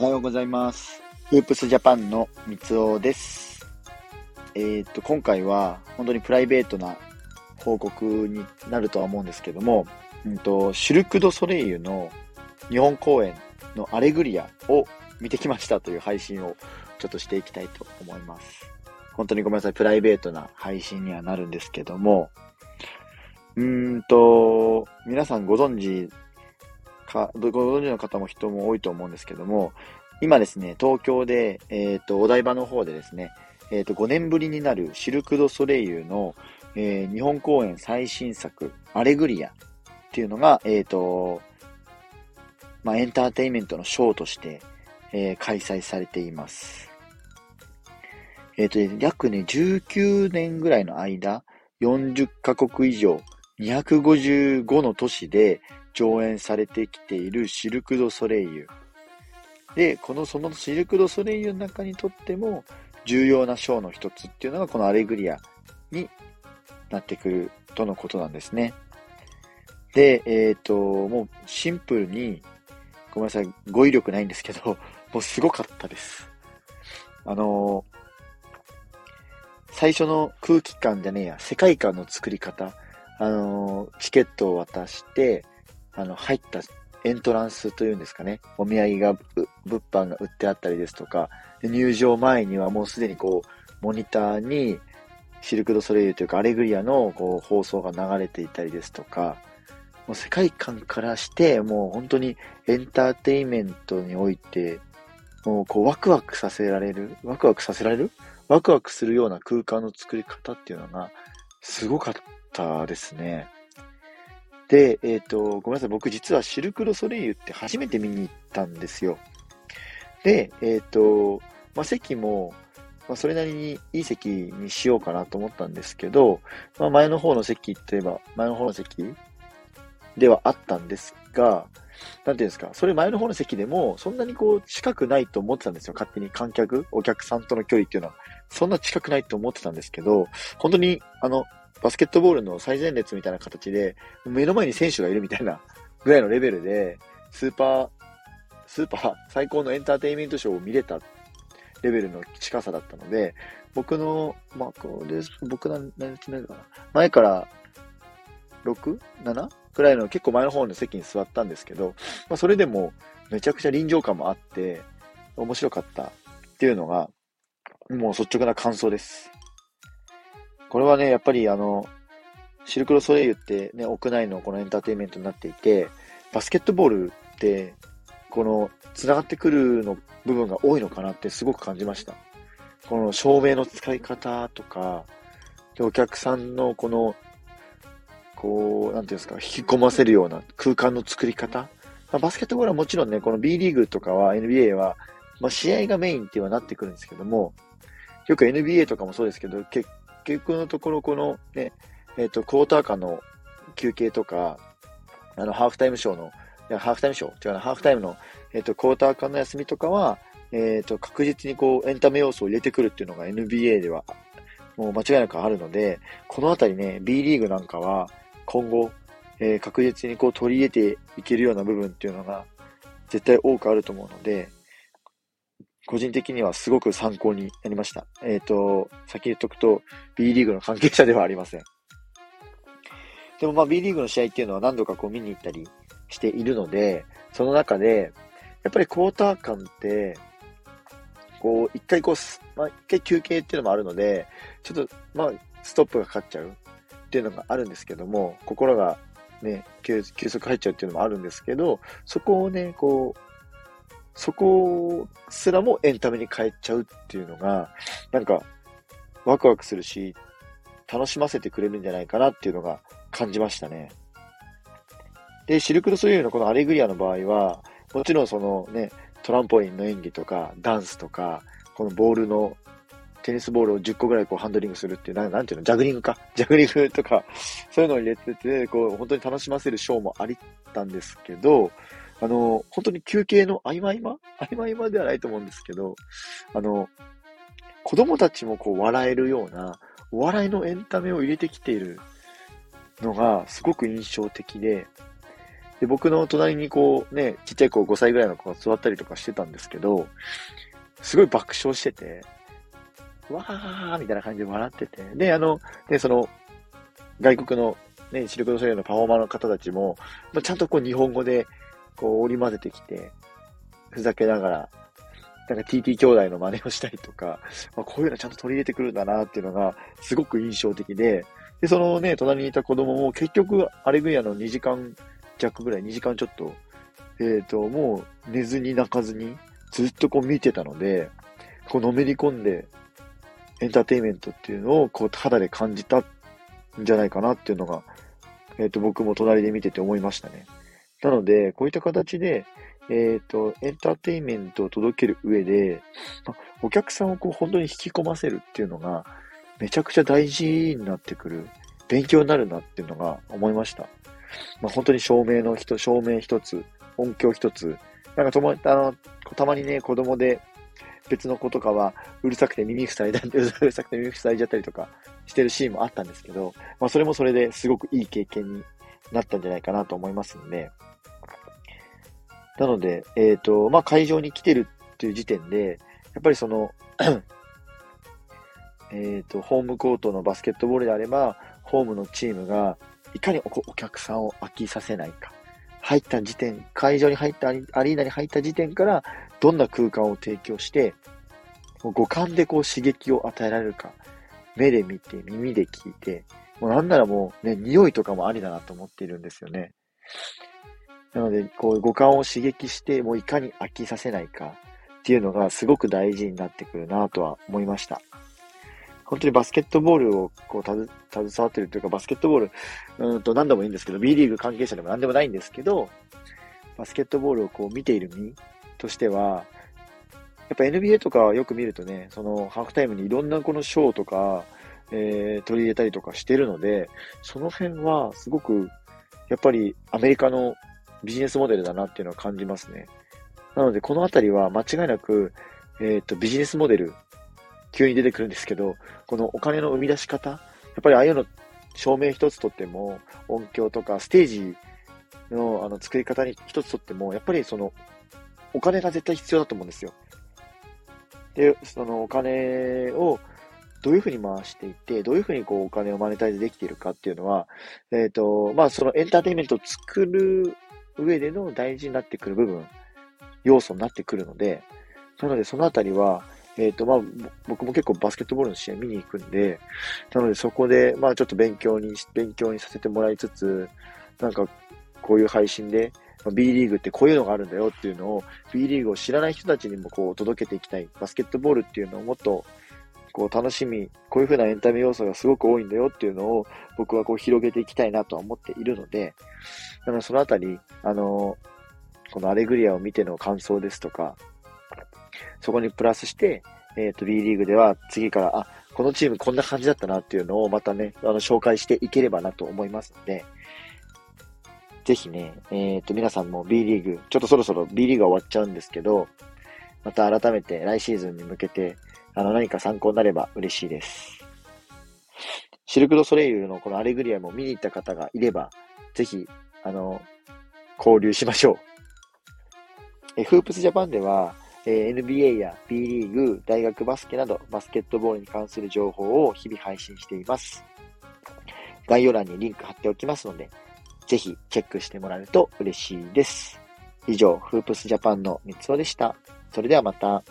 おはようございます。フープスジャパンの三つおです。えー、っと、今回は本当にプライベートな報告になるとは思うんですけども、うんと、シルク・ド・ソレイユの日本公演のアレグリアを見てきましたという配信をちょっとしていきたいと思います。本当にごめんなさい、プライベートな配信にはなるんですけども、うーんと、皆さんご存知か、ご存知の方も人も多いと思うんですけども、今ですね、東京で、えっ、ー、と、お台場の方でですね、えっ、ー、と、5年ぶりになるシルク・ド・ソレイユの、えー、日本公演最新作、アレグリアっていうのが、えっ、と、まあ、エンターテインメントのショーとして、え開催されています。えっ、と、約ね、19年ぐらいの間、40カ国以上、255の都市で、上演されてきているシルク・ド・ソレイユ。で、このそのシルク・ド・ソレイユの中にとっても重要なショーの一つっていうのがこのアレグリアになってくるとのことなんですね。で、えっ、ー、と、もうシンプルに、ごめんなさい、語彙力ないんですけど、もうすごかったです。あの最初の空気感じゃねえや、世界観の作り方、あのチケットを渡して、あの、入ったエントランスというんですかね、お土産が、物販が売ってあったりですとか、入場前にはもうすでにこう、モニターにシルク・ド・ソレイユというかアレグリアのこう放送が流れていたりですとか、もう世界観からして、もう本当にエンターテインメントにおいて、もうこうワクワクさせられる、ワクワクさせられる？ワクワクするような空間の作り方っていうのが、すごかったですね。で、えっ、ー、と、ごめんなさい。僕実はシルクロソレイユって初めて見に行ったんですよ。で、えっ、ー、と、まあ、席も、まあ、それなりにいい席にしようかなと思ったんですけど、まあ、前の方の席といえば、前の方の席ではあったんですが、なんていうんですか、それ前の方の席でも、そんなにこう、近くないと思ってたんですよ。勝手に観客、お客さんとの距離っていうのは、そんな近くないと思ってたんですけど、本当に、あの、バスケットボールの最前列みたいな形で、目の前に選手がいるみたいなぐらいのレベルで、スーパー、スーパー最高のエンターテインメントショーを見れたレベルの近さだったので、僕の、まあ、これ、僕何、日目かな。前から 6?7? くらいの結構前の方の席に座ったんですけど、まあ、それでもめちゃくちゃ臨場感もあって、面白かったっていうのが、もう率直な感想です。これはね、やっぱりあの、シルクロソレイユってね、屋内のこのエンターテインメントになっていて、バスケットボールって、この、繋がってくるの部分が多いのかなってすごく感じました。この照明の使い方とか、でお客さんのこの、こう、なんていうんですか、引き込ませるような空間の作り方。まあ、バスケットボールはもちろんね、この B リーグとかは NBA は、まあ、試合がメインっていうはなってくるんですけども、よく NBA とかもそうですけど、結局のところ、このね、えっ、ー、と、クォーター間の休憩とか、あの、ハーフタイムショーの、いや、ハーフタイムショー？違うな、ハーフタイムの、えっ、ー、と、クォーター間の休みとかは、えっ、ー、と、確実にこう、エンタメ要素を入れてくるっていうのが NBA では、もう間違いなくあるので、このあたりね、B リーグなんかは、今後、えー、確実にこう取り入れていけるような部分っていうのが、絶対多くあると思うので、個人的にはすごく参考になりました。えっ、ー、と、先言っとくと、B リーグの関係者ではありません。でもまあ B リーグの試合っていうのは何度かこう見に行ったりしているので、その中で、やっぱりクォーター間って、こう、一回こう、まあ一回休憩っていうのもあるので、ちょっと、まあ、ストップがかかっちゃうっていうのがあるんですけども、心がね、休息入っちゃうっていうのもあるんですけど、そこをね、こう、そこすらもエンタメに変えちゃうっていうのが、なんか、ワクワクするし、楽しませてくれるんじゃないかなっていうのが感じましたね。で、シルク・ド・ソレイユのこのアレグリアの場合は、もちろんそのね、トランポリンの演技とか、ダンスとか、このボールの、テニスボールを10個ぐらいこうハンドリングするっていう、ななんていうの、ジャグリングか？ジャグリングとか、そういうのを入れてて、こう、本当に楽しませるショーもありったんですけど、あの、本当に休憩の合間合間？合間合間ではないと思うんですけど、あの、子供たちもこう笑えるような、お笑いのエンタメを入れてきているのがすごく印象的で、で、僕の隣にこうね、ちっちゃい子5歳ぐらいの子が座ったりとかしてたんですけど、すごい爆笑してて、わーみたいな感じで笑ってて、で、あの、で、その、外国のね、シルクロソレイユのパフォーマーの方たちも、まあ、ちゃんとこう日本語で、こう織り交ぜてきて、ふざけながら、なんか TT 兄弟の真似をしたりとか、まあ、こういうのちゃんと取り入れてくるんだなっていうのが、すごく印象的で、で、そのね、隣にいた子供も結局、アレグリアの2時間弱ぐらい、2時間ちょっと、えっ、ー、と、もう寝ずに泣かずに、ずっとこう見てたので、こうのめり込んで、エンターテインメントっていうのを、こう肌で感じたんじゃないかなっていうのが、えっ、ー、と、僕も隣で見てて思いましたね。なので、こういった形で、えっ、ー、と、エンターテインメントを届ける上で、お客さんをこう本当に引き込ませるっていうのが、めちゃくちゃ大事になってくる、勉強になるなっていうのが思いました。まあ、本当に照明の人、照明一つ、音響一つ、なんかとも、あの、たまにね、子供で別の子とかは、うるさくて耳塞いだ、うるさくて耳塞いじゃったりとかしてるシーンもあったんですけど、まあそれもそれですごくいい経験になったんじゃないかなと思いますんで、なので、えっ、ー、と、まあ会場に来てるっていう時点で、やっぱりその えっと、ホームコートのバスケットボールであれば、ホームのチームがいかにお客さんを飽きさせないか。入った時点、会場に入ったアリーナに入った時点から、どんな空間を提供して、五感でこう刺激を与えられるか。目で見て、耳で聞いて、もうなんならもうね、匂いとかもありだなと思っているんですよね。なので、こう五感を刺激して、もういかに飽きさせないかっていうのがすごく大事になってくるなとは思いました。本当にバスケットボールをこう携わってるというか、バスケットボール、うんと何度もいいんですけど、B リーグ関係者でも何でもないんですけど、バスケットボールをこう見ている身としては、やっぱ NBA とかよく見るとね、そのハーフタイムにいろんなこのショーとか、えー、取り入れたりとかしてるので、その辺はすごく、やっぱりアメリカのビジネスモデルだなっていうのは感じますね。なので、このあたりは間違いなく、えっ、ー、と、ビジネスモデル急に出てくるんですけど、このお金の生み出し方、やっぱりああいうの、照明一つとっても、音響とかステージのあの作り方に一つとっても、やっぱりその、お金が絶対必要だと思うんですよ。で、そのお金をどういうふうに回していって、どういうふうにこうお金をマネタイズできているかっていうのは、えっ、ー、と、まあそのエンターテインメントを作る上での大事になってくる部分、要素になってくるので、なのでそのあたりは、えっ、ー、と、まあ、僕も結構バスケットボールの試合見に行くんで、なのでそこで、まあちょっと勉強に、勉強にさせてもらいつつ、なんか、こういう配信で、B リーグってこういうのがあるんだよっていうのを、B リーグを知らない人たちにもこう届けていきたい。バスケットボールっていうのをもっと、こう楽しみ、こういう風なエンタメ要素がすごく多いんだよっていうのを僕はこう広げていきたいなとは思っているので、だからそのあたり、あの、このアレグリアを見ての感想ですとか、そこにプラスして、えっ、ー、と、B リーグでは次から、あ、このチームこんな感じだったなっていうのをまたね、あの、紹介していければなと思いますので、ぜひね、えっ、ー、と、皆さんも B リーグ、ちょっとそろそろ B リーグが終わっちゃうんですけど、また改めて来シーズンに向けて、あの、何か参考になれば嬉しいです。シルク・ド・ソレイユのこのアレグリアも見に行った方がいれば、ぜひ、あの、交流しましょう。え、フープスジャパンでは、え NBA や B リーグ、大学バスケなどバスケットボールに関する情報を日々配信しています。概要欄にリンク貼っておきますので、ぜひチェックしてもらえると嬉しいです。以上、フープスジャパンの三つおでした。それではまた。